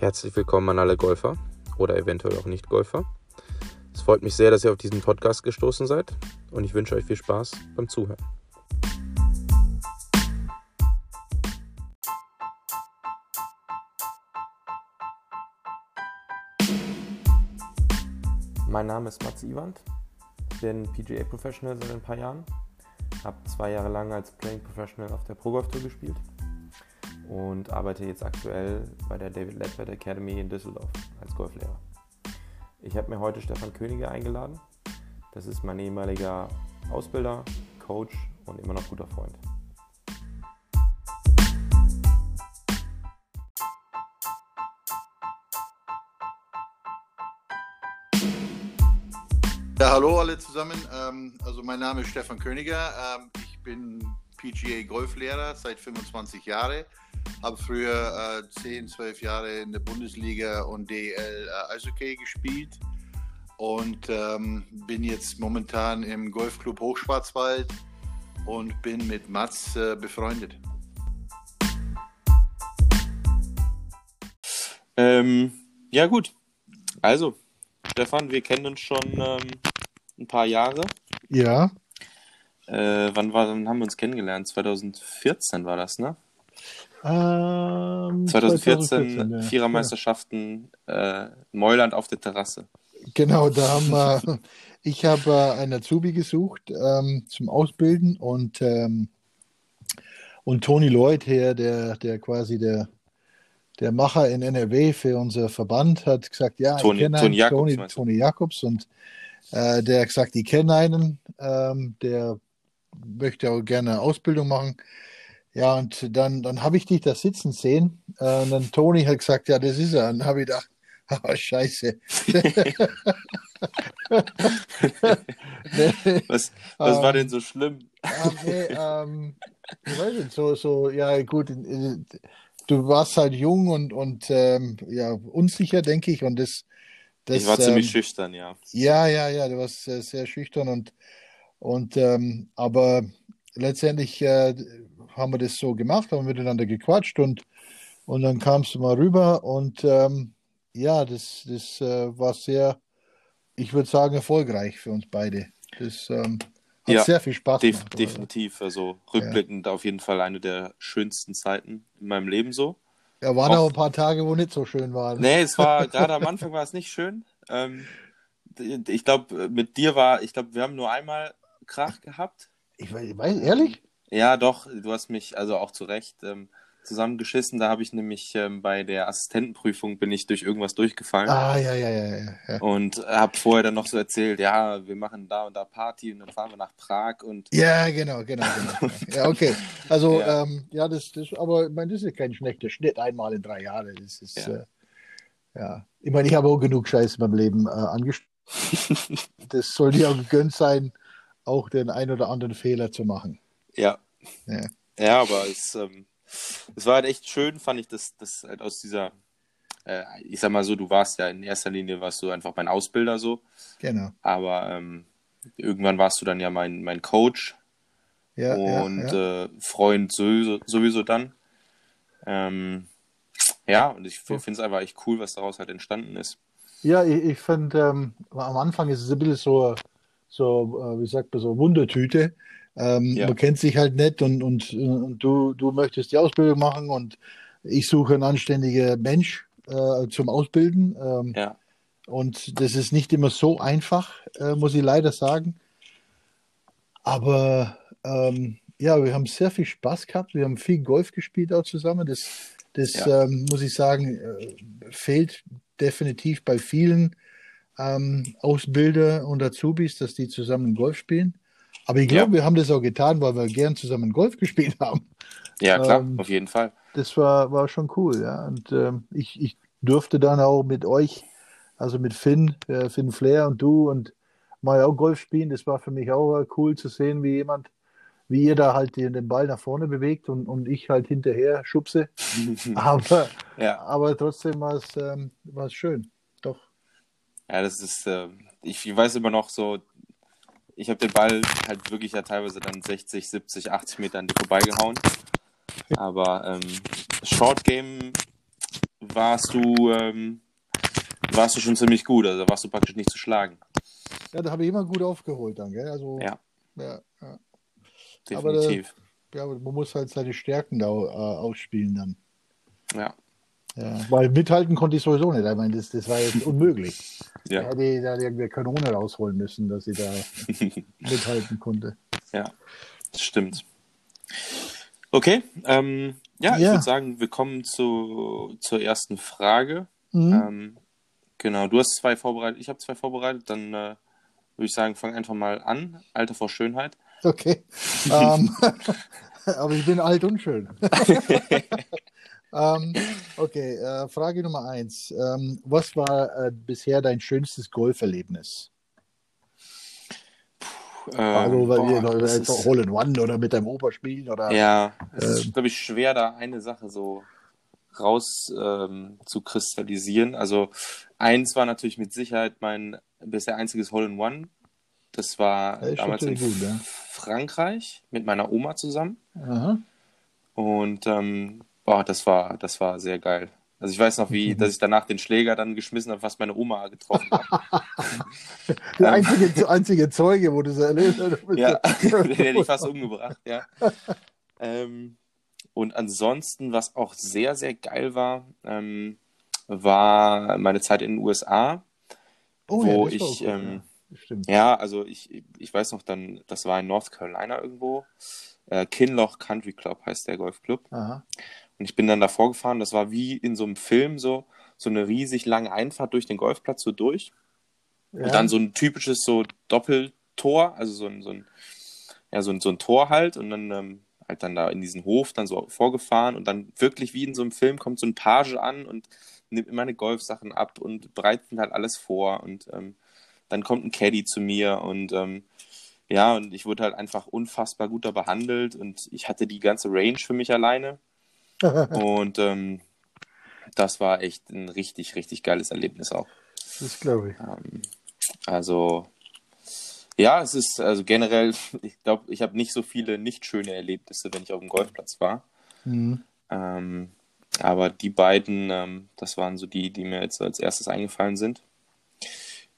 Herzlich willkommen an alle Golfer oder eventuell auch Nicht-Golfer. Es freut mich sehr, dass ihr auf diesen Podcast gestoßen seid und ich wünsche euch viel Spaß beim Zuhören. Mein Name ist Mats Iwand, bin PGA Professional seit ein paar Jahren, habe zwei Jahre lang als Playing Professional auf der Pro Golf Tour gespielt und arbeite jetzt aktuell bei der David Ledford Academy in Düsseldorf als Golflehrer. Ich habe mir heute Stefan Könige eingeladen. Das ist mein ehemaliger Ausbilder, Coach und immer noch guter Freund. Ja, hallo alle zusammen. Ähm, also mein Name ist Stefan Königer. Ähm, ich bin PGA Golflehrer seit 25 Jahren. Habe früher äh, 10, 12 Jahre in der Bundesliga und DL äh, Eishockey gespielt und ähm, bin jetzt momentan im Golfclub Hochschwarzwald und bin mit Mats äh, befreundet. Ähm, ja gut, also Stefan, wir kennen uns schon ähm, ein paar Jahre. Ja. Äh, wann, war, wann haben wir uns kennengelernt? 2014 war das, ne? Ähm, 2014, 2014, ja. Vierermeisterschaften, äh, Neuland auf der Terrasse. Genau, da haben wir, ich habe äh, einen Azubi gesucht ähm, zum Ausbilden und, ähm, und Toni Lloyd her, der, der quasi der, der Macher in NRW für unser Verband, hat gesagt, ja, Toni- ich kenne Toni einen, Jacobs, Toni, meinst du? Toni Jacobs und äh, der hat gesagt, ich kenne einen, ähm, der möchte auch gerne Ausbildung machen. Ja, und dann, dann habe ich dich da sitzen sehen. Äh, und dann Toni hat gesagt, ja, das ist er. Und dann habe ich gedacht, ah, scheiße. Was, was war Ähm, denn so schlimm? Ja, nee, ähm, ich weiß nicht, so, so, ja, gut, äh, du warst halt jung und, und ähm, ja, unsicher, denke ich. Und das, das ich war ziemlich ähm, schüchtern, ja. Ja, ja, ja, du warst sehr, sehr schüchtern und, und ähm, aber letztendlich äh, haben wir das so gemacht, haben miteinander gequatscht und, und dann kamst du mal rüber und ähm, ja, das, das äh, war sehr, ich würde sagen, erfolgreich für uns beide. Das ähm, hat Ja, sehr viel Spaß Def gemacht. definitiv. Also rückblickend auf jeden Fall eine der schönsten Zeiten in meinem Leben so. Ja, waren Auch- auch ein paar Tage, wo nicht so schön waren. Nee, es war gerade am Anfang war es nicht schön. Ähm, ich glaube, mit dir war, ich glaube, wir haben nur einmal Krach gehabt. Ich weiß, ich weiß ehrlich? Ja, doch, du hast mich also auch zu Recht ähm, zusammengeschissen. Da habe ich nämlich ähm, bei der Assistentenprüfung bin ich durch irgendwas durchgefallen Ah, ja, ja, ja, ja. ja. und habe vorher dann noch so erzählt, ja, wir machen da und da Party und dann fahren wir nach Prag und Ja, genau, genau, genau. Ja, okay. Also, Ja. ähm, ja, das, das, aber ich meine, das ist kein schlechter Schnitt, einmal in drei Jahren. Das ist, Ja. äh, ja. Ich meine, ich habe auch genug Scheiß in meinem Leben äh, angestellt. das soll dir auch gegönnt sein, auch den ein oder anderen Fehler zu machen. Ja. Ja. Ja, aber es, ähm, es war halt echt schön, fand ich, dass das halt aus dieser, äh, ich sag mal so, du warst ja in erster Linie warst du einfach mein Ausbilder so, Genau. aber ähm, irgendwann warst du dann ja mein, mein Coach Ja, ja, und ja. Äh, Freund sowieso, sowieso dann. Ähm, ja, und ich finde es einfach echt cool, was daraus halt entstanden ist. Ja, ich, ich finde, ähm, am Anfang ist es ein bisschen so, so äh, wie sagt man, so Wundertüte. Ähm, Ja. Man kennt sich halt nicht und, und, und du, du möchtest die Ausbildung machen und ich suche einen anständigen Mensch äh, zum Ausbilden. Ähm, Ja, und das ist nicht immer so einfach, äh, muss ich leider sagen. Aber ähm, ja, wir haben sehr viel Spaß gehabt. Wir haben viel Golf gespielt auch zusammen. Das, das Ja. ähm, muss ich sagen, äh, fehlt definitiv bei vielen ähm, Ausbilder und Azubis, dass die zusammen Golf spielen. Aber ich glaube, Ja. wir haben das auch getan, weil wir gern zusammen Golf gespielt haben. ja klar, Ähm, auf jeden Fall. Das war, war schon cool, ja. Und ähm, ich, ich durfte dann auch mit euch, also mit Finn, äh, Finn Flair und du und mal auch Golf spielen. Das war für mich auch äh, cool zu sehen, wie jemand, wie ihr da halt den, den Ball nach vorne bewegt und, und ich halt hinterher schubse. Aber, Ja, aber trotzdem war es ähm, war es schön. Ja, das ist, äh, ich, ich weiß immer noch so, ich habe den Ball halt wirklich ja teilweise dann 60, 70, 80 Meter an dir vorbeigehauen. Aber ähm, Short Game warst du, ähm, warst du schon ziemlich gut. Also warst du praktisch nicht zu schlagen. Ja, da habe ich immer gut aufgeholt dann, gell? Also, Ja. ja, ja. Definitiv. ja aber man muss halt seine Stärken da äh, ausspielen dann. ja. Ja, weil mithalten konnte ich sowieso nicht. Ich meine, das, das war jetzt unmöglich. Ja. Da hätte ich da irgendwie Kanone rausholen müssen, dass ich da mithalten konnte. Ja, das stimmt. Okay, ähm, ja, ich Ja. würde sagen, wir kommen zu, zur ersten Frage. Mhm. Ähm, genau, du hast zwei vorbereitet, ich habe zwei vorbereitet, dann äh, würde ich sagen, fang einfach mal an. Alter vor Schönheit. Okay. ähm, aber ich bin alt und schön. Ähm, okay, äh, Frage Nummer eins. Ähm, was war äh, bisher dein schönstes Golferlebnis? Ähm, also, weil boah, wir jetzt auch Hole in One oder mit deinem Opa spielen oder. ja, es Ähm. ist, glaube ich, schwer, da eine Sache so raus ähm, zu kristallisieren. Also eins war natürlich mit Sicherheit mein bisher einziges Hole-in-One. Das war Das ist damals in gut, ja. Frankreich mit meiner Oma zusammen. Aha. Und ähm, boah, das war, das war sehr geil. Also ich weiß noch, wie, dass ich danach den Schläger dann geschmissen habe, was meine Oma getroffen hat. Der einzige, einzige Zeuge, wo du so erlebt hast. Ähm. ja, den hätte ich fast umgebracht, ja. Ähm, und ansonsten, was auch sehr, sehr geil war, ähm, war meine Zeit in den USA, Oh, wo war ich, ähm, ja. Stimmt. ja, also ich, ich weiß noch dann, das war in North Carolina irgendwo, äh, Kinloch Country Club heißt der Golfclub. Aha. Und ich bin dann davor gefahren, das war wie in so einem Film so, so eine riesig lange Einfahrt durch den Golfplatz so durch. Ja. Und dann so ein typisches so Doppeltor, also so ein, so ein, ja, so ein, so ein Tor halt. Und dann ähm, halt dann da in diesen Hof dann so vorgefahren. Und dann wirklich wie in so einem Film kommt so ein Page an und nimmt meine Golfsachen ab und bereitet halt alles vor. Und ähm, dann kommt ein Caddy zu mir und ähm, ja, und ich wurde halt einfach unfassbar gut da behandelt. Und ich hatte die ganze Range für mich alleine und ähm, das war echt ein richtig, richtig geiles Erlebnis auch. das glaube ich. Ähm, also, ja, es ist also generell, ich glaube, ich habe nicht so viele nicht schöne Erlebnisse, wenn ich auf dem Golfplatz war. Mhm. Ähm, aber die beiden, ähm, das waren so die, die mir jetzt als erstes eingefallen sind.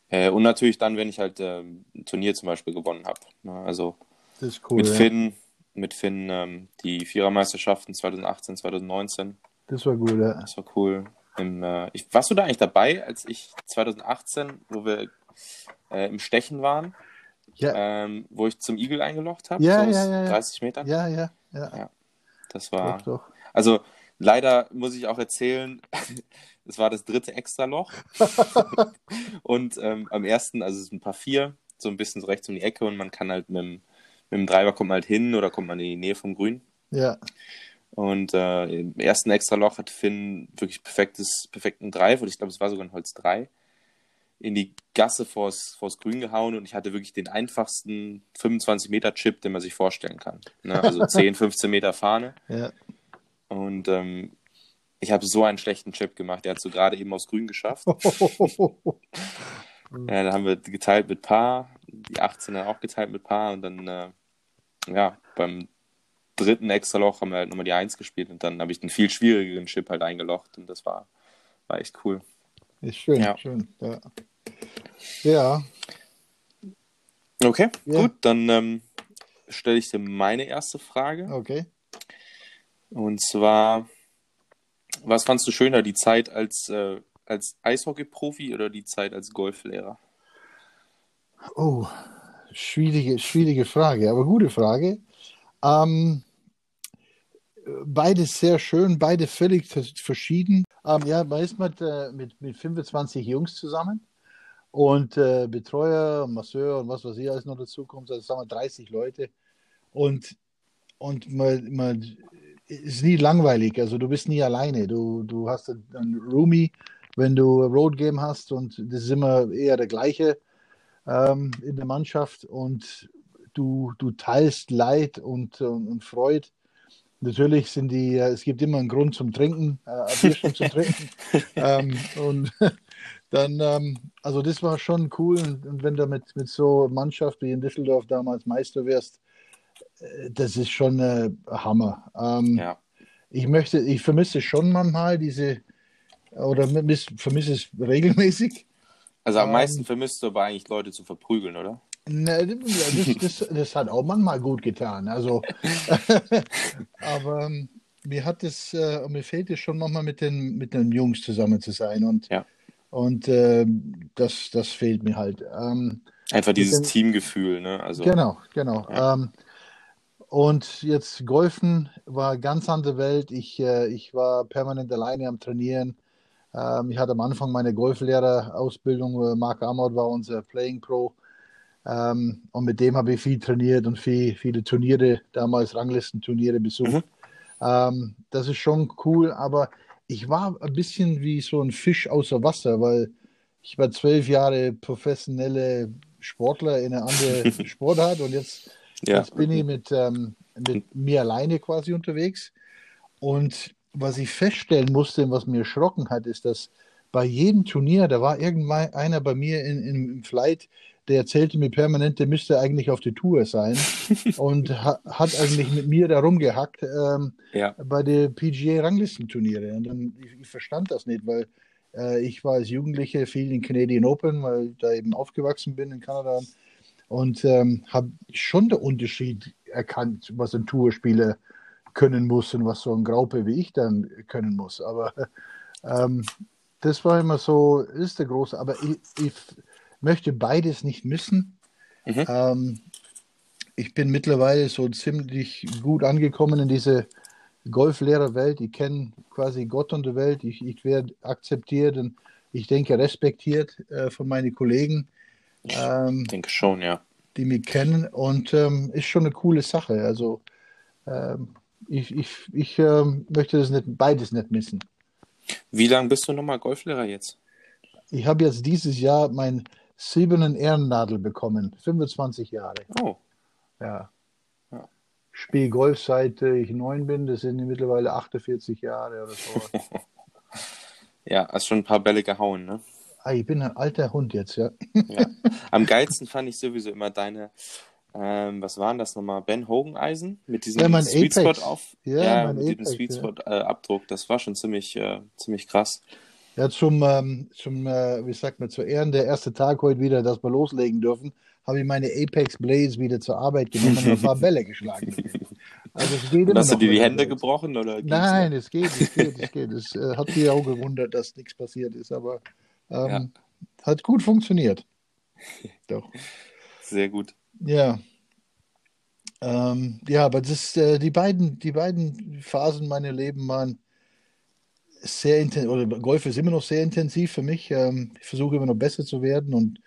Äh, und natürlich dann, wenn ich halt ähm, ein Turnier zum Beispiel gewonnen habe. Ne? Also Das ist cool. mit ja. Finn, mit Finn ähm, die Vierermeisterschaften 2018, 2019. Das war gut, ja. Das war cool. Im, äh, ich, warst du da eigentlich dabei, als ich 2018, wo wir äh, im Stechen waren, Ja, ähm, wo ich zum Igel eingelocht habe? Ja, so ja, ja, ja. 30 Metern? ja, ja, ja. Das war. Doch, doch. Also leider muss ich auch erzählen, es war das dritte Extraloch. und ähm, am ersten, also es ist ein paar vier, so ein bisschen so rechts um die Ecke und man kann halt mit dem, mit dem Driver kommt man halt hin oder kommt man in die Nähe vom Grün. Ja, Und äh, im ersten Extraloch hat Finn wirklich perfektes, perfekten Drive, und ich glaube, es war sogar ein Holz 3, in die Gasse vors, vors Grün gehauen und ich hatte wirklich den einfachsten 25 Meter Chip, den man sich vorstellen kann. Ne? Also 10, 15 Meter Fahne. ja. Und ähm, ich habe so einen schlechten Chip gemacht. Der hat so gerade eben aufs Grün geschafft. Ja, da haben wir geteilt mit Paar, die 18er auch geteilt mit Paar und dann, äh, ja, beim dritten Extraloch haben wir halt nochmal die 1 gespielt und dann habe ich einen viel schwierigeren Chip halt eingelocht und das war, war echt cool. Ist schön, Ja. schön. Ja. ja, Okay, Ja. gut, dann ähm, stelle ich dir meine erste Frage. okay. Und zwar, was fandst du schöner, die Zeit als, äh, als Eishockey-Profi oder die Zeit als Golflehrer? Oh, schwierige, schwierige Frage, aber gute Frage. Ähm, beides sehr schön, beide völlig vers- verschieden. Ähm, ja, man ist mit, äh, mit, mit 25 Jungs zusammen und äh, Betreuer, Masseur und was weiß ich alles noch dazu kommt, also sagen wir 30 Leute. Und, und man, man ist nie langweilig, also du bist nie alleine. Du, du hast einen Roomie, wenn du Road Game hast und das ist immer eher der gleiche ähm, in der Mannschaft und du, du teilst Leid und, und, und Freude. Natürlich sind die, äh, es gibt immer einen Grund zum Trinken, äh, ein Bierchen zum Trinken. ähm, und dann, ähm, also das war schon cool. Und, und wenn du mit, mit so Mannschaft wie in Düsseldorf damals Meister wirst, äh, das ist schon äh, Hammer. Ähm, Ja, ich möchte, ich vermisse schon manchmal diese, oder vermisse es regelmäßig. Also am meisten ähm, vermisst du aber eigentlich Leute zu verprügeln, oder? Ne, das, das, das, hat auch manchmal gut getan. Also, aber ähm, mir hat es, äh, mir fehlt es schon manchmal mit den, mit den Jungs zusammen zu sein und, ja. und äh, das, das fehlt mir halt. Ähm, Einfach dieses den, Teamgefühl, ne? Also, genau, genau. Ja. Ähm, und jetzt Golfen war eine ganz andere Welt. Ich, äh, ich war permanent alleine am Trainieren. Ähm, ich hatte am Anfang meine Golflehrerausbildung. Mark Amott war unser Playing Pro. Ähm, und mit dem habe ich viel trainiert und viel, viele Turniere, damals Ranglistenturniere besucht. Mhm. Ähm, das ist schon cool, aber ich war ein bisschen wie so ein Fisch außer Wasser, weil ich war zwölf Jahre professionelle Sportler in einer anderen Sportart und jetzt, ja. jetzt bin ich mit, mit mir alleine quasi unterwegs. Und was ich feststellen musste und was mir erschrocken hat, ist, dass bei jedem Turnier, da war irgendwann einer bei mir in, in, im Flight, der erzählte mir permanent, der müsste eigentlich auf der Tour sein und ha, hat eigentlich mit mir da rumgehackt ähm, ja. bei den PGA-Ranglistenturniere. Und dann, ich, ich, verstand das nicht, weil äh, ich war als Jugendlicher viel in Canadian Open, weil ich da eben aufgewachsen bin in Kanada und ähm, habe schon den Unterschied erkannt, was ein Tourspieler können muss und was so ein Graupe wie ich dann können muss. Aber ähm, das war immer so, ist der große, aber ich, ich möchte beides nicht missen. Mhm. Ähm, ich bin mittlerweile so ziemlich gut angekommen in diese Golflehrerwelt. Ich kenne quasi Gott und die Welt. Ich, ich werde akzeptiert und ich denke respektiert äh, von meinen Kollegen. Ähm, ich denke schon, ja. Die mich kennen und ähm, ist schon eine coole Sache. Also ähm, ich, ich, ich ähm, möchte das nicht, beides nicht missen. Wie lange bist du nochmal Golflehrer jetzt? Ich habe jetzt dieses Jahr mein siebenen Ehrennadel bekommen. 25 Jahre. Oh. Ja. ja. Spiel Golf seit ich neun bin. Das sind mittlerweile 48 Jahre oder so. ja, hast schon ein paar Bälle gehauen, ne? Ah, ich bin ein alter Hund jetzt, ja. ja. Am geilsten fand ich sowieso immer deine, ähm, was waren das nochmal? Ben Hogan Eisen mit diesem ja, Sweet Spot auf. Ja, ja mit Apex, diesem Sweet Spot äh, Abdruck. Das war schon ziemlich, äh, ziemlich krass. Ja, zum, ähm, zum äh, wie sagt man, zu Ehren der erste Tag heute wieder, dass wir loslegen dürfen, habe ich meine Apex Blades wieder zur Arbeit genommen und ein paar Bälle geschlagen. Also es geht Hast du dir die Hände gebrochen? Oder Nein, es geht, es geht, es geht. Es äh, hat mich auch gewundert, dass nichts passiert ist, aber ähm, ja. hat gut funktioniert. Doch. Sehr gut. Ja. Ähm, ja, aber das, äh, die, beiden, die beiden Phasen meiner Leben waren sehr intensiv, oder Golf ist immer noch sehr intensiv für mich. Ähm, ich versuche immer noch besser zu werden und,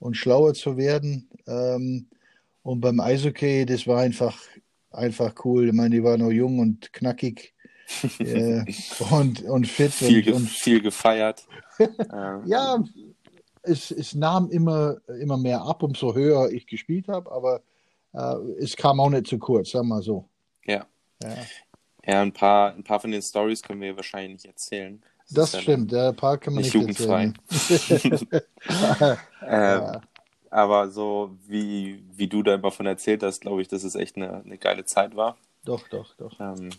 und schlauer zu werden. Ähm, und beim Eishockey, das war einfach, einfach cool. Ich meine, die war noch jung und knackig äh, und, und fit. Viel, und, und viel gefeiert. ja, es, es nahm immer, immer mehr ab, umso höher ich gespielt habe, aber äh, es kam auch nicht zu kurz, sagen wir mal so. Ja. ja. Ja, ein paar, ein paar von den Stories können wir wahrscheinlich nicht erzählen. Das, das stimmt, ja, ein paar kann man nicht, nicht jugendfrei. ähm, ja. Aber so wie, wie du da davon erzählt hast, glaube ich, dass es echt eine, eine geile Zeit war. Doch, doch, doch. Ähm,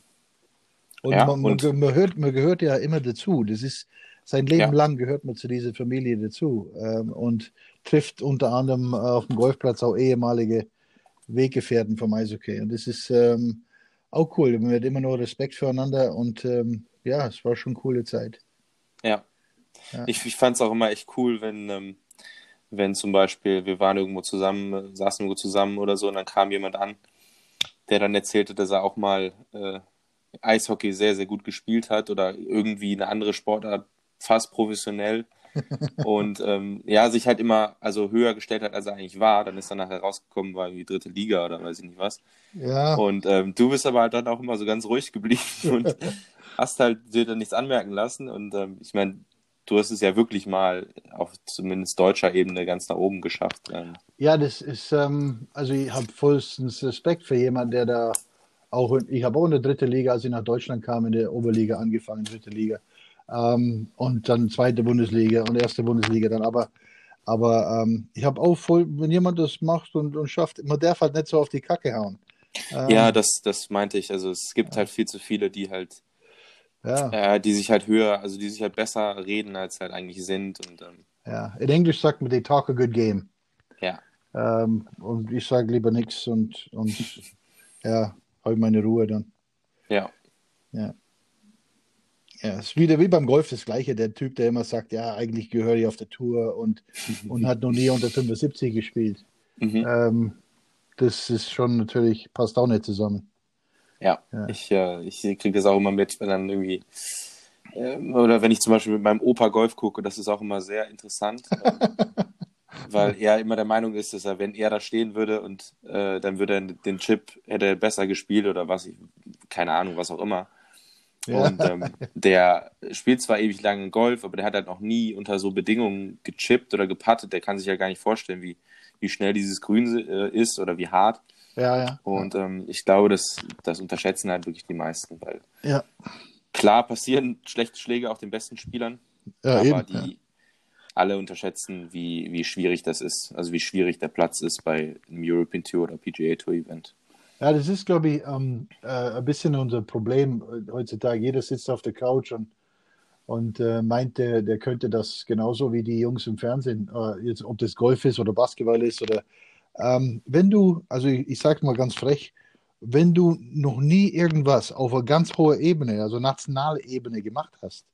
und, ja, man, und man, gehört, man gehört ja immer dazu. Das ist sein Leben ja. lang gehört man zu dieser Familie dazu ähm, und trifft unter anderem auf dem Golfplatz auch ehemalige Weggefährten vom Eishockey. Und das ist ähm, auch cool. Man hat immer nur Respekt füreinander und ähm, ja, es war schon eine coole Zeit. Ja. ja. Ich, ich fand es auch immer echt cool, wenn, ähm, wenn zum Beispiel wir waren irgendwo zusammen, saßen irgendwo zusammen oder so und dann kam jemand an, der dann erzählte, dass er auch mal äh, Eishockey sehr, sehr gut gespielt hat oder irgendwie eine andere Sportart fast professionell und ähm, ja, sich halt immer also höher gestellt hat, als er eigentlich war. Dann ist er nachher rausgekommen, war irgendwie dritte Liga oder weiß ich nicht was. Ja. Und ähm, du bist aber halt dann auch immer so ganz ruhig geblieben und hast halt dir dann nichts anmerken lassen. Und ähm, ich meine, du hast es ja wirklich mal auf zumindest deutscher Ebene ganz nach oben geschafft. Ähm. Ja, das ist, ähm, also ich habe vollstens Respekt für jemanden, der da auch, ich habe auch in der dritten Liga, als ich nach Deutschland kam, in der Oberliga angefangen, dritte Liga. Ähm, und dann zweite Bundesliga und erste Bundesliga dann. Aber, aber ähm, ich habe auch voll, wenn jemand das macht und, und schafft, man darf halt nicht so auf die Kacke hauen. Ähm, ja, das, das meinte ich. Also es gibt halt viel zu viele, die halt ja. äh, die sich halt höher, also die sich halt besser reden, als halt eigentlich sind. Und, ähm, ja, in Englisch sagt man, they talk a good game. Ja. Ähm, und ich sage lieber nichts und, und ja, habe meine Ruhe dann. Ja. Ja. Ja, es ist wieder wie beim Golf das Gleiche. Der Typ, der immer sagt, ja, eigentlich gehöre ich auf der Tour und, und hat noch nie unter 75 gespielt. Mhm. Ähm, das ist schon natürlich, passt auch nicht zusammen. Ja, ja. ich, äh, ich kriege das auch immer mit, wenn dann irgendwie, äh, oder wenn ich zum Beispiel mit meinem Opa Golf gucke, das ist auch immer sehr interessant. ähm, weil er immer der Meinung ist, dass er, wenn er da stehen würde und äh, dann würde er den Chip, hätte er besser gespielt oder was, ich, keine Ahnung, was auch immer. Ja. Und ähm, der spielt zwar ewig lange Golf, aber der hat halt noch nie unter so Bedingungen gechippt oder gepattet. Der kann sich ja gar nicht vorstellen, wie, wie schnell dieses Grün äh, ist oder wie hart. Ja, ja. Und ähm, ich glaube, das, das unterschätzen halt wirklich die meisten, weil ja. klar passieren schlechte Schläge auch den besten Spielern, ja, aber eben, die ja. alle unterschätzen, wie, wie schwierig das ist, also wie schwierig der Platz ist bei einem European Tour oder PGA Tour Event. Ja, das ist, glaube ich, ähm, äh, ein bisschen unser Problem heutzutage. Jeder sitzt auf der Couch und, und äh, meint, der, der könnte das genauso wie die Jungs im Fernsehen, äh, jetzt, ob das Golf ist oder Basketball ist oder ähm, wenn du, also ich, ich sage mal ganz frech, wenn du noch nie irgendwas auf einer ganz hohen Ebene, also nationale Ebene gemacht hast,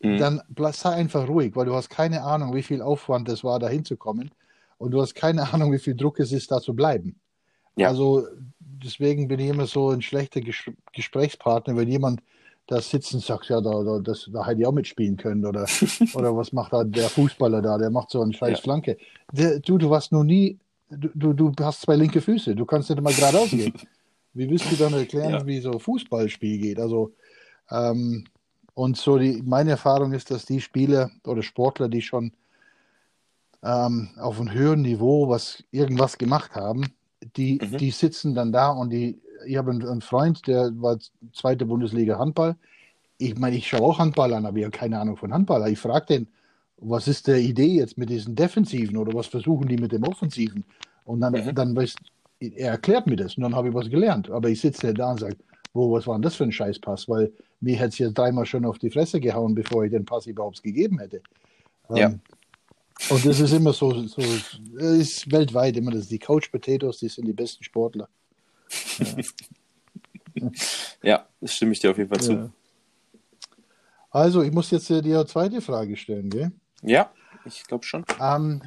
mhm. dann sei einfach ruhig, weil du hast keine Ahnung, wie viel Aufwand es war, da hinzukommen und du hast keine Ahnung, wie viel Druck es ist, da zu bleiben. Ja. Also deswegen bin ich immer so ein schlechter Ges Gesprächspartner, wenn jemand da sitzt und sagt, ja, da, da, das, da hätte ich auch mitspielen können oder, oder was macht da der Fußballer da, der macht so eine scheiß ja. Flanke. Der, du, du warst noch nie, du, du hast zwei linke Füße, du kannst nicht mal geradeaus gehen. Wie willst du dann erklären, ja. wie so ein Fußballspiel geht? Also, ähm, und so die, meine Erfahrung ist, dass die Spieler oder Sportler, die schon ähm, auf einem höheren Niveau was irgendwas gemacht haben, die, mhm. die sitzen dann da und die, ich habe einen, einen, Freund, der war zweite Bundesliga Handball. Ich meine, ich schaue auch Handball an, aber ich habe keine Ahnung von Handball. Ich frage den, was ist der Idee jetzt mit diesen Defensiven oder was versuchen die mit dem Offensiven? Und dann, mhm. dann weiß, er erklärt mir das und dann habe ich was gelernt. Aber ich sitze da und sage, wo, was war denn das für ein Scheißpass? Weil mir hätte es jetzt dreimal schon auf die Fresse gehauen, bevor ich den Pass überhaupt gegeben hätte. Ja. Ähm, und das ist immer so, so ist weltweit immer das. Die Couch Potatoes, die sind die besten Sportler. Ja, ja das stimme ich dir auf jeden Fall ja. zu. Also, ich muss jetzt dir die zweite Frage stellen, gell? Ja, ich glaube schon. Ähm,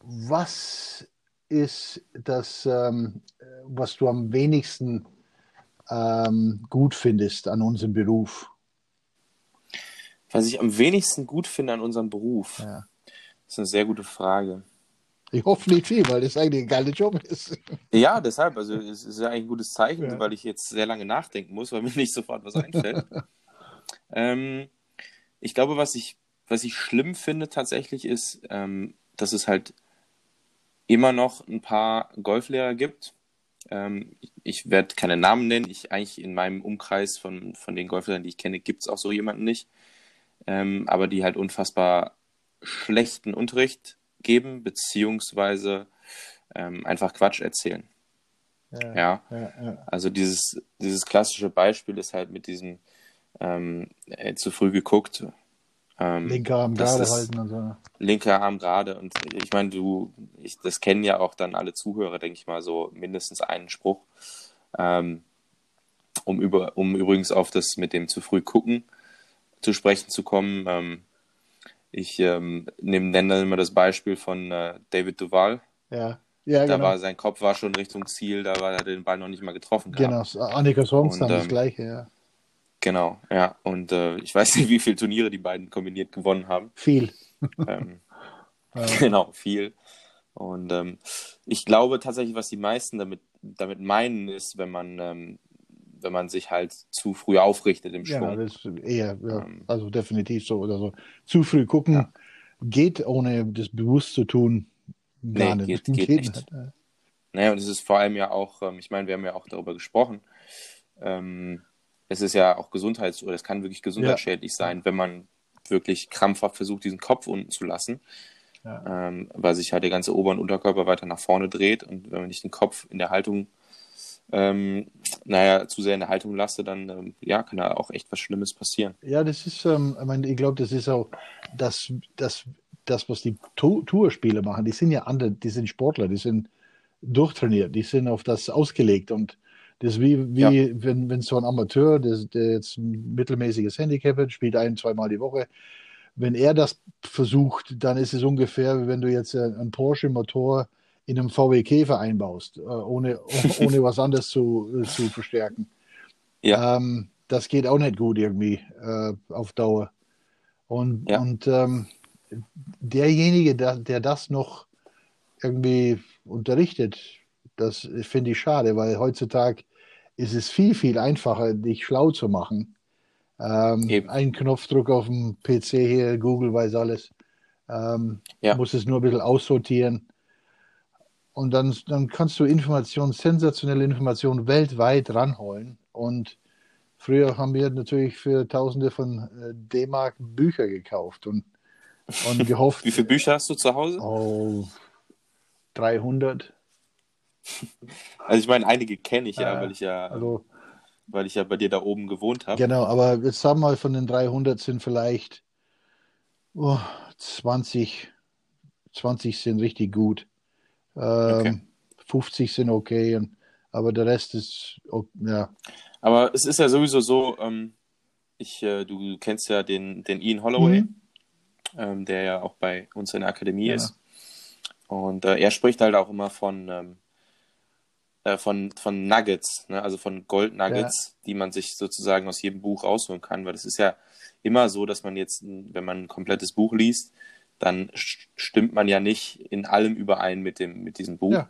was ist das, ähm, was du am wenigsten ähm, gut findest an unserem Beruf? Was ich am wenigsten gut finde an unserem Beruf? Ja. Das ist eine sehr gute Frage. Ich hoffe nicht viel, weil das eigentlich ein geiler Job ist. Ja, deshalb. Also es ist ja eigentlich ein gutes Zeichen, ja. weil ich jetzt sehr lange nachdenken muss, weil mir nicht sofort was einfällt. ähm, ich glaube, was ich, was ich schlimm finde tatsächlich ist, ähm, dass es halt immer noch ein paar Golflehrer gibt. Ähm, ich, ich werde keine Namen nennen. Ich eigentlich in meinem Umkreis von, von den Golflehrern, die ich kenne, gibt es auch so jemanden nicht. Ähm, aber die halt unfassbar schlechten Unterricht geben, beziehungsweise ähm, einfach Quatsch erzählen. Ja, ja. ja, Also dieses, dieses klassische Beispiel ist halt mit diesem ähm, äh, zu früh geguckt. Ähm, linker Arm gerade halten und so. Linker Arm gerade und ich meine, du, ich, das kennen ja auch dann alle Zuhörer, denke ich mal, so mindestens einen Spruch. Ähm, um, über, um übrigens auf das mit dem zu früh gucken zu sprechen zu kommen. Ähm, ich ähm, nehme dann immer das Beispiel von äh, David Duval. Ja. Ja, da genau. war sein Kopf war schon Richtung Ziel, da war er den Ball noch nicht mal getroffen. Genau, Annika Songs ähm, das gleiche, ja. Genau, ja. Und äh, ich weiß nicht, wie viele Turniere die beiden kombiniert gewonnen haben. Viel. Ähm, ja. Genau, viel. Und ähm, ich glaube tatsächlich, was die meisten damit, damit meinen, ist, wenn man ähm, wenn man sich halt zu früh aufrichtet im Schwung. Ja, das ist eher, ja, ähm, also definitiv so oder so. Zu früh gucken ja. geht, ohne das bewusst zu tun, gar nee, nicht. Geht, geht, geht nicht. nicht. Naja, und es ist vor allem ja auch, ähm, ich meine, wir haben ja auch darüber gesprochen, ähm, es ist ja auch gesundheits- oder es kann wirklich gesundheitsschädlich ja. sein, wenn man wirklich krampfhaft versucht, diesen Kopf unten zu lassen. Ja. Ähm, weil sich halt der ganze Ober- und Unterkörper weiter nach vorne dreht und wenn man nicht den Kopf in der Haltung ähm, naja, zu sehr in der Haltung lasse, dann ähm, ja, kann da auch echt was Schlimmes passieren. Ja, das ist, ähm, ich, meine, ich glaube, das ist auch das, das, das was die Tourspieler machen. Die sind ja andere, die sind Sportler, die sind durchtrainiert, die sind auf das ausgelegt und das ist wie, wie ja. wenn, wenn so ein Amateur, der, der jetzt ein mittelmäßiges Handicap hat, spielt ein, zweimal die Woche, wenn er das versucht, dann ist es ungefähr, wie wenn du jetzt einen Porsche-Motor in einem VW Käfer einbaust, äh, ohne, ohne was anderes zu, zu verstärken. Ja. Ähm, das geht auch nicht gut irgendwie äh, auf Dauer. Und, ja. und ähm, derjenige, der, der das noch irgendwie unterrichtet, das finde ich schade, weil heutzutage ist es viel, viel einfacher, dich schlau zu machen. Ähm, ein Knopfdruck auf dem PC hier, Google weiß alles. Ähm, ja. Muss es nur ein bisschen aussortieren. Und dann, dann kannst du Informationen, sensationelle Informationen weltweit ranholen. Und früher haben wir natürlich für Tausende von äh, D-Mark Bücher gekauft und, und gehofft. Wie viele Bücher hast du zu Hause? Oh, 300. Also ich meine, einige kenne ich ja, äh, weil ich ja, also, weil ich ja bei dir da oben gewohnt habe. Genau, aber jetzt sagen wir mal, von den 300 sind vielleicht oh, 20, 20 sind richtig gut. Ähm, okay. 50 sind okay, und, aber der Rest ist, ja. Aber es ist ja sowieso so, ähm, ich, äh, du kennst ja den, den Ian Holloway, mhm. ähm, der ja auch bei uns in der Akademie ja. ist. Und äh, er spricht halt auch immer von, ähm, äh, von, von Nuggets, ne? also von Gold Nuggets, ja. die man sich sozusagen aus jedem Buch rausholen kann. Weil es ist ja immer so, dass man jetzt, wenn man ein komplettes Buch liest, dann stimmt man ja nicht in allem überein mit, dem, mit diesem Buch. Ja.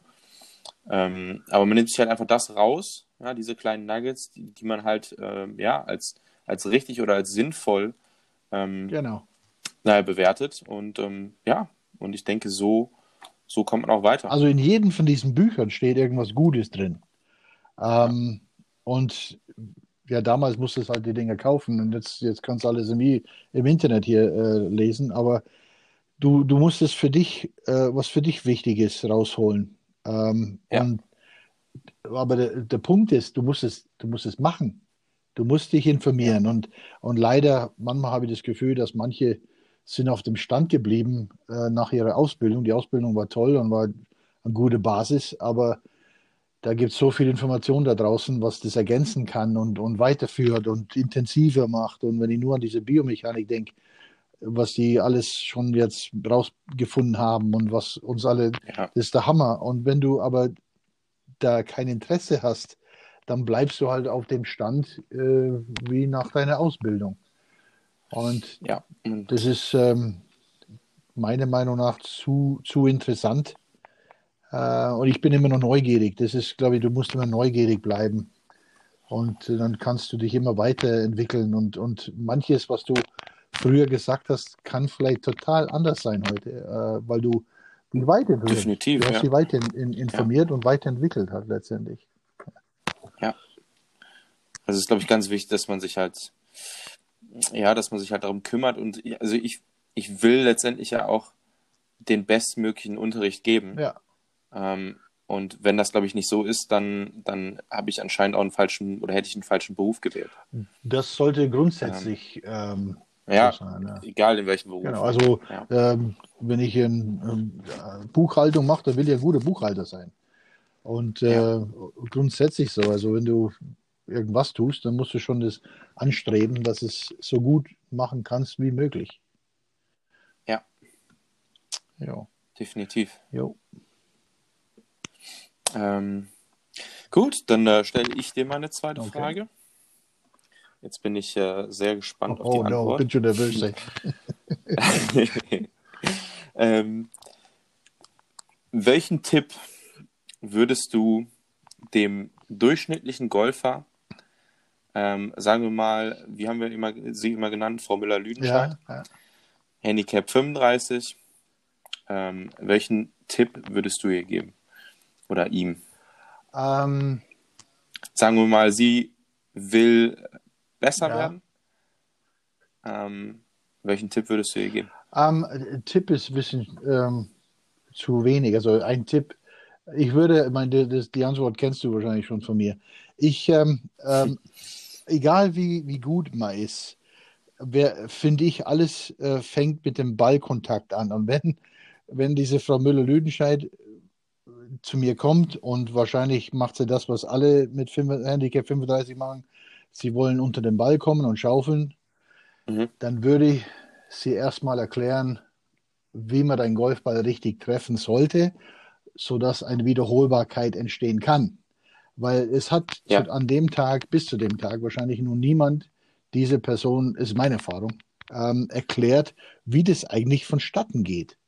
Ähm, aber man nimmt sich halt einfach das raus, ja, diese kleinen Nuggets, die, die man halt äh, ja, als, als richtig oder als sinnvoll ähm, genau. naja, bewertet. Und ähm, ja, und ich denke, so, so kommt man auch weiter. Also in jedem von diesen Büchern steht irgendwas Gutes drin. Ähm, und ja, damals musstest du halt die Dinge kaufen und jetzt, jetzt kannst du alles im, im Internet hier äh, lesen, aber du, du musst es für dich, äh, was für dich wichtig ist, rausholen. Ähm, ja. und, aber der, der Punkt ist, du musst es, du musst es machen. Du musst dich informieren. Ja. Und, und leider, manchmal habe ich das Gefühl, dass manche sind auf dem Stand geblieben äh, nach ihrer Ausbildung. Die Ausbildung war toll und war eine gute Basis, aber da gibt es so viel Information da draußen, was das ergänzen kann und, und weiterführt und intensiver macht. Und wenn ich nur an diese Biomechanik denke, was die alles schon jetzt rausgefunden haben und was uns alle, ja. das ist der Hammer. Und wenn du aber da kein Interesse hast, dann bleibst du halt auf dem Stand äh, wie nach deiner Ausbildung. Und ja. das ist ähm, meiner Meinung nach zu, zu interessant. Äh, und ich bin immer noch neugierig. Das ist, glaube ich, du musst immer neugierig bleiben. Und dann kannst du dich immer weiterentwickeln. Und, und manches, was du früher gesagt hast, kann vielleicht total anders sein heute, äh, weil du die weiterentwickelt Definitiv, du hast ja. sie weiter in, informiert ja. und weiterentwickelt hat letztendlich. Ja. Also es ist, glaube ich, ganz wichtig, dass man sich halt, ja, dass man sich halt darum kümmert und also ich, ich will letztendlich ja auch den bestmöglichen Unterricht geben. Ja. Ähm, und wenn das, glaube ich, nicht so ist, dann, dann habe ich anscheinend auch einen falschen oder hätte ich einen falschen Beruf gewählt. Das sollte grundsätzlich ähm, ja, sein, ja, egal in welchem Beruf. Genau, also ja. ähm, wenn ich in, ähm, Buchhaltung mache, dann will ich ein guter Buchhalter sein. Und äh, ja. grundsätzlich so, also wenn du irgendwas tust, dann musst du schon das anstreben, dass es so gut machen kannst wie möglich. Ja. Ja. Definitiv. Jo. Ähm, gut, dann äh, stelle ich dir mal eine zweite okay. Frage. Jetzt bin ich äh, sehr gespannt oh, auf die oh, Antwort. Oh, no, bin schon nervös. ähm, welchen Tipp würdest du dem durchschnittlichen Golfer, ähm, sagen wir mal, wie haben wir immer, sie immer genannt, Frau Müller-Lüdenscheid, ja, ja. Handicap 35, ähm, welchen Tipp würdest du ihr geben? Oder ihm? Ähm, sagen wir mal, sie will besser ja. werden. Ähm, welchen Tipp würdest du ihr geben? Ähm, Tipp ist ein bisschen ähm, zu wenig. Also ein Tipp Ich würde, meine, das, die Antwort kennst du wahrscheinlich schon von mir. Ich, ähm, ähm, egal wie, wie gut man ist, finde ich, alles äh, fängt mit dem Ballkontakt an. Und wenn, wenn diese Frau Müller-Lüdenscheid zu mir kommt und wahrscheinlich macht sie das, was alle mit 5, Handicap 35 machen, sie wollen unter den Ball kommen und schaufeln, mhm. dann würde ich sie erstmal erklären, wie man den Golfball richtig treffen sollte, sodass eine Wiederholbarkeit entstehen kann. Weil es hat ja. an dem Tag, bis zu dem Tag, wahrscheinlich nun niemand, diese Person, ist meine Erfahrung, ähm, erklärt, wie das eigentlich vonstatten geht.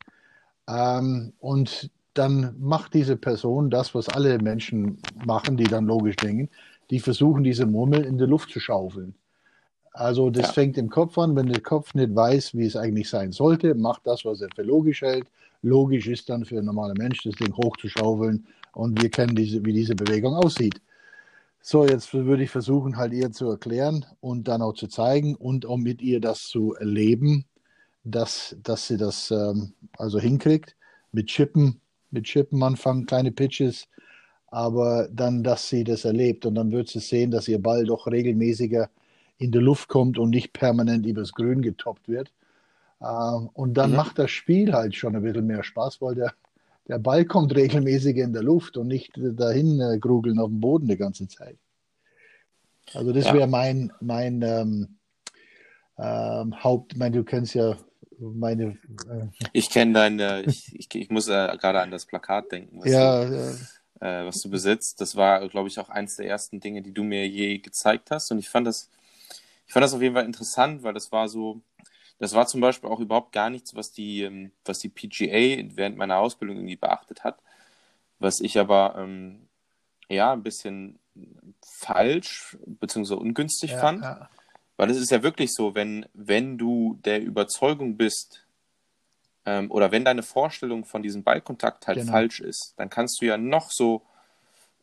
Ähm, und dann macht diese Person das, was alle Menschen machen, die dann logisch denken. Die versuchen, diese Murmel in die Luft zu schaufeln. Also das ja. fängt im Kopf an, wenn der Kopf nicht weiß, wie es eigentlich sein sollte, macht das, was er für logisch hält. Logisch ist dann für einen normalen Mensch, das Ding hochzuschaufeln und wir kennen diese, wie diese Bewegung aussieht. So, jetzt würde ich versuchen, halt ihr zu erklären und dann auch zu zeigen und auch mit ihr das zu erleben, dass, dass sie das ähm, also hinkriegt. Mit Chippen, mit Chippen anfangen, kleine Pitches, aber dann, dass sie das erlebt und dann wird sie sehen, dass ihr Ball doch regelmäßiger in die Luft kommt und nicht permanent übers Grün getoppt wird. Ähm, und dann mhm. macht das Spiel halt schon ein bisschen mehr Spaß, weil der, der Ball kommt regelmäßig in der Luft und nicht dahin äh, grugeln auf dem Boden die ganze Zeit. Also das ja. wäre mein, mein ähm, ähm, Haupt, ich meine, du kennst ja meine. Äh, ich kenne deine, ich, ich, ich, muss äh, gerade an das Plakat denken, was, ja, du, ja. Äh, was du besitzt. Das war, glaube ich, auch eines der ersten Dinge, die du mir je gezeigt hast. Und ich fand das, ich fand das auf jeden Fall interessant, weil das war so, das war zum Beispiel auch überhaupt gar nichts, was die, ähm, was die PGA während meiner Ausbildung irgendwie beachtet hat. Was ich aber ähm, ja ein bisschen falsch bzw. ungünstig ja, fand. Ja. Weil es ist ja wirklich so, wenn, wenn du der Überzeugung bist, ähm, oder wenn deine Vorstellung von diesem Ballkontakt halt genau. falsch ist, dann kannst du ja noch so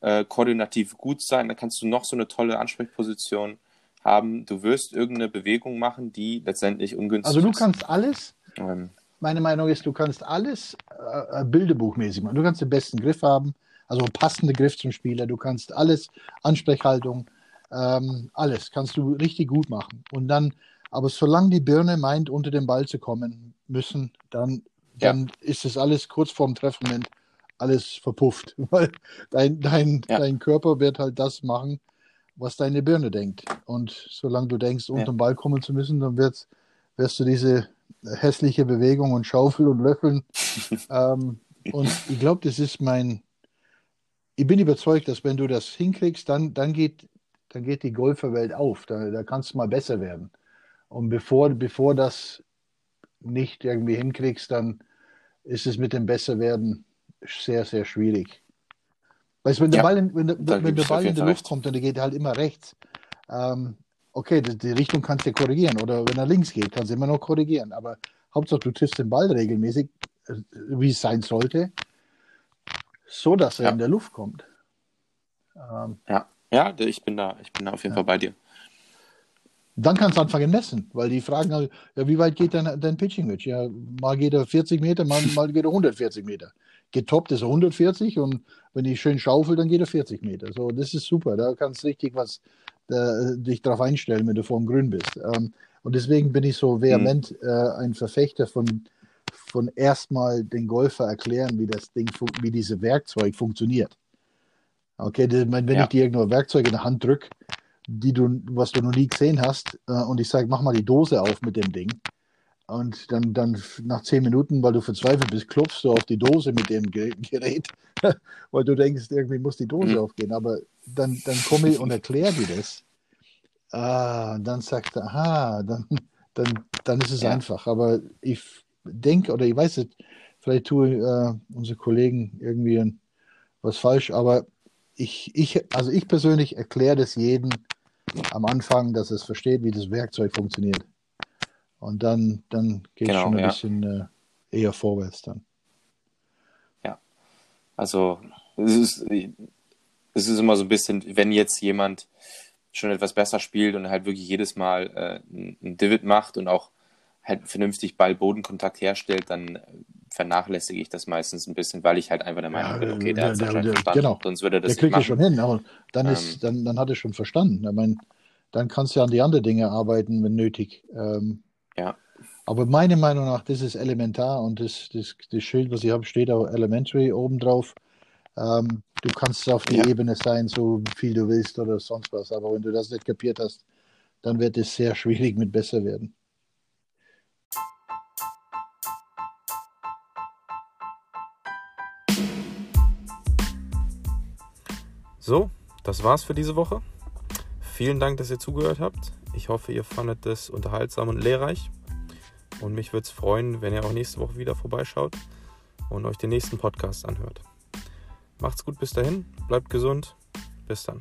äh, koordinativ gut sein, dann kannst du noch so eine tolle Ansprechposition haben. Du wirst irgendeine Bewegung machen, die letztendlich ungünstig ist. Also du kannst alles, ähm, meine Meinung ist, du kannst alles äh, bildebuchmäßig machen. Du kannst den besten Griff haben, also passende Griff zum Spieler. Du kannst alles, Ansprechhaltung, ähm, alles kannst du richtig gut machen. Und dann, aber solange die Birne meint, unter den Ball zu kommen müssen, dann, dann ja. ist es alles kurz vorm Treffmoment alles verpufft. Weil dein, dein, ja. dein Körper wird halt das machen, was deine Birne denkt. Und solange du denkst, unter den Ball kommen zu müssen, dann wirst, wirst du diese hässliche Bewegung und Schaufel und Löffeln. ähm, und ich glaube, das ist mein. Ich bin überzeugt, dass wenn du das hinkriegst, dann, dann geht dann geht die Golferwelt auf. Da, da kannst du mal besser werden. Und bevor, bevor das nicht irgendwie hinkriegst, dann ist es mit dem Besserwerden sehr, sehr schwierig. Weißt du, wenn der Ball in, wenn, wenn der Ball in die Luft recht. kommt und der geht halt immer rechts, ähm, okay, die, die, Richtung kannst du korrigieren. Oder wenn er links geht, kannst du immer noch korrigieren. Aber Hauptsache, du triffst den Ball regelmäßig, äh, wie es sein sollte, so dass er ja. in der Luft kommt. Ähm, ja. Ja, ich bin da, ich bin da auf jeden ja. Fall bei dir. Dann kannst du anfangen messen, weil die fragen, halt, ja, wie weit geht dein, dein Pitching Wedge? Ja, mal geht er 40 Meter, mal, mal geht er 140 Meter. Getoppt ist er 140 und wenn ich schön schaufel, dann geht er 40 Meter. So, das ist super. Da kannst du richtig was äh, dich darauf einstellen, wenn du vorm Grün bist. Ähm, und deswegen bin ich so vehement mhm. äh, ein Verfechter von, von erstmal den Golfer erklären, wie das Ding, wie dieses Werkzeug funktioniert. Okay, wenn ja. ich dir irgendwo Werkzeuge in der Hand drücke, die du, was du noch nie gesehen hast, äh, und ich sage, mach mal die Dose auf mit dem Ding. Und dann, dann nach zehn Minuten, weil du verzweifelt bist, klopfst du auf die Dose mit dem Gerät, weil du denkst, irgendwie muss die Dose mhm. aufgehen. Aber dann, dann komme ich und erkläre dir das. Ah, und dann sagt er, aha, dann, dann, dann ist es ja. einfach. Aber ich denke, oder ich weiß nicht, vielleicht tue äh, unsere Kollegen irgendwie was falsch, aber ich, ich, also ich persönlich erkläre das jedem am Anfang, dass es versteht, wie das Werkzeug funktioniert. Und dann, dann geht es genau, schon ein ja. bisschen äh, eher vorwärts dann. Ja, also es ist, es ist immer so ein bisschen, wenn jetzt jemand schon etwas besser spielt und halt wirklich jedes Mal äh, ein Divid macht und auch halt vernünftig Ball-Bodenkontakt herstellt, dann vernachlässige ich das meistens ein bisschen, weil ich halt einfach der Meinung Ja, bin, okay, der der- hat es anscheinend der- verstanden, genau. sonst würde er das Der kriegt nicht es schon machen. hin, aber dann, Ähm. ist, dann, dann hat er schon verstanden. Ich meine, dann kannst du ja an die anderen Dinge arbeiten, wenn nötig. Ähm, Ja. aber meiner Meinung nach, das ist elementar und das, das, das Schild, was ich habe, steht auch Elementary oben drauf. Ähm, du kannst auf die Ja. Ebene sein, so viel du willst oder sonst was. Aber wenn du das nicht kapiert hast, dann wird es sehr schwierig mit besser werden. So, das war's für diese Woche. Vielen Dank, dass ihr zugehört habt. Ich hoffe, ihr fandet es unterhaltsam und lehrreich. Und mich würde es freuen, wenn ihr auch nächste Woche wieder vorbeischaut und euch den nächsten Podcast anhört. Macht's gut bis dahin, bleibt gesund. Bis dann.